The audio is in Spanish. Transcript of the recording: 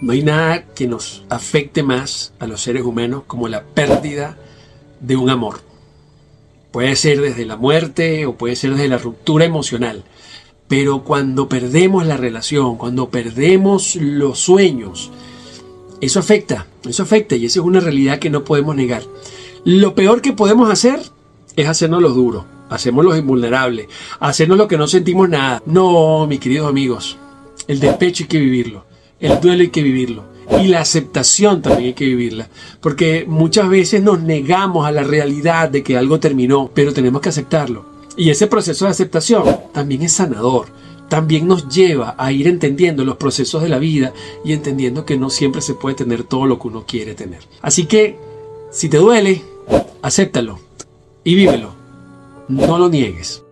No hay nada que nos afecte más a los seres humanos como la pérdida de un amor. Puede ser desde la muerte o puede ser desde la ruptura emocional. Pero cuando perdemos la relación, cuando perdemos los sueños, eso afecta, eso afecta y esa es una realidad que no podemos negar. Lo peor que podemos hacer es hacernos los duros, hacernos los invulnerables, hacernos lo que no sentimos nada. No, mis queridos amigos, el despecho hay que vivirlo, el duelo hay que vivirlo y la aceptación también hay que vivirla, porque muchas veces nos negamos a la realidad de que algo terminó, pero tenemos que aceptarlo. Y ese proceso de aceptación también es sanador, también nos lleva a ir entendiendo los procesos de la vida y entendiendo que no siempre se puede tener todo lo que uno quiere tener. Así que, si te duele, acéptalo y vívelo. No lo niegues.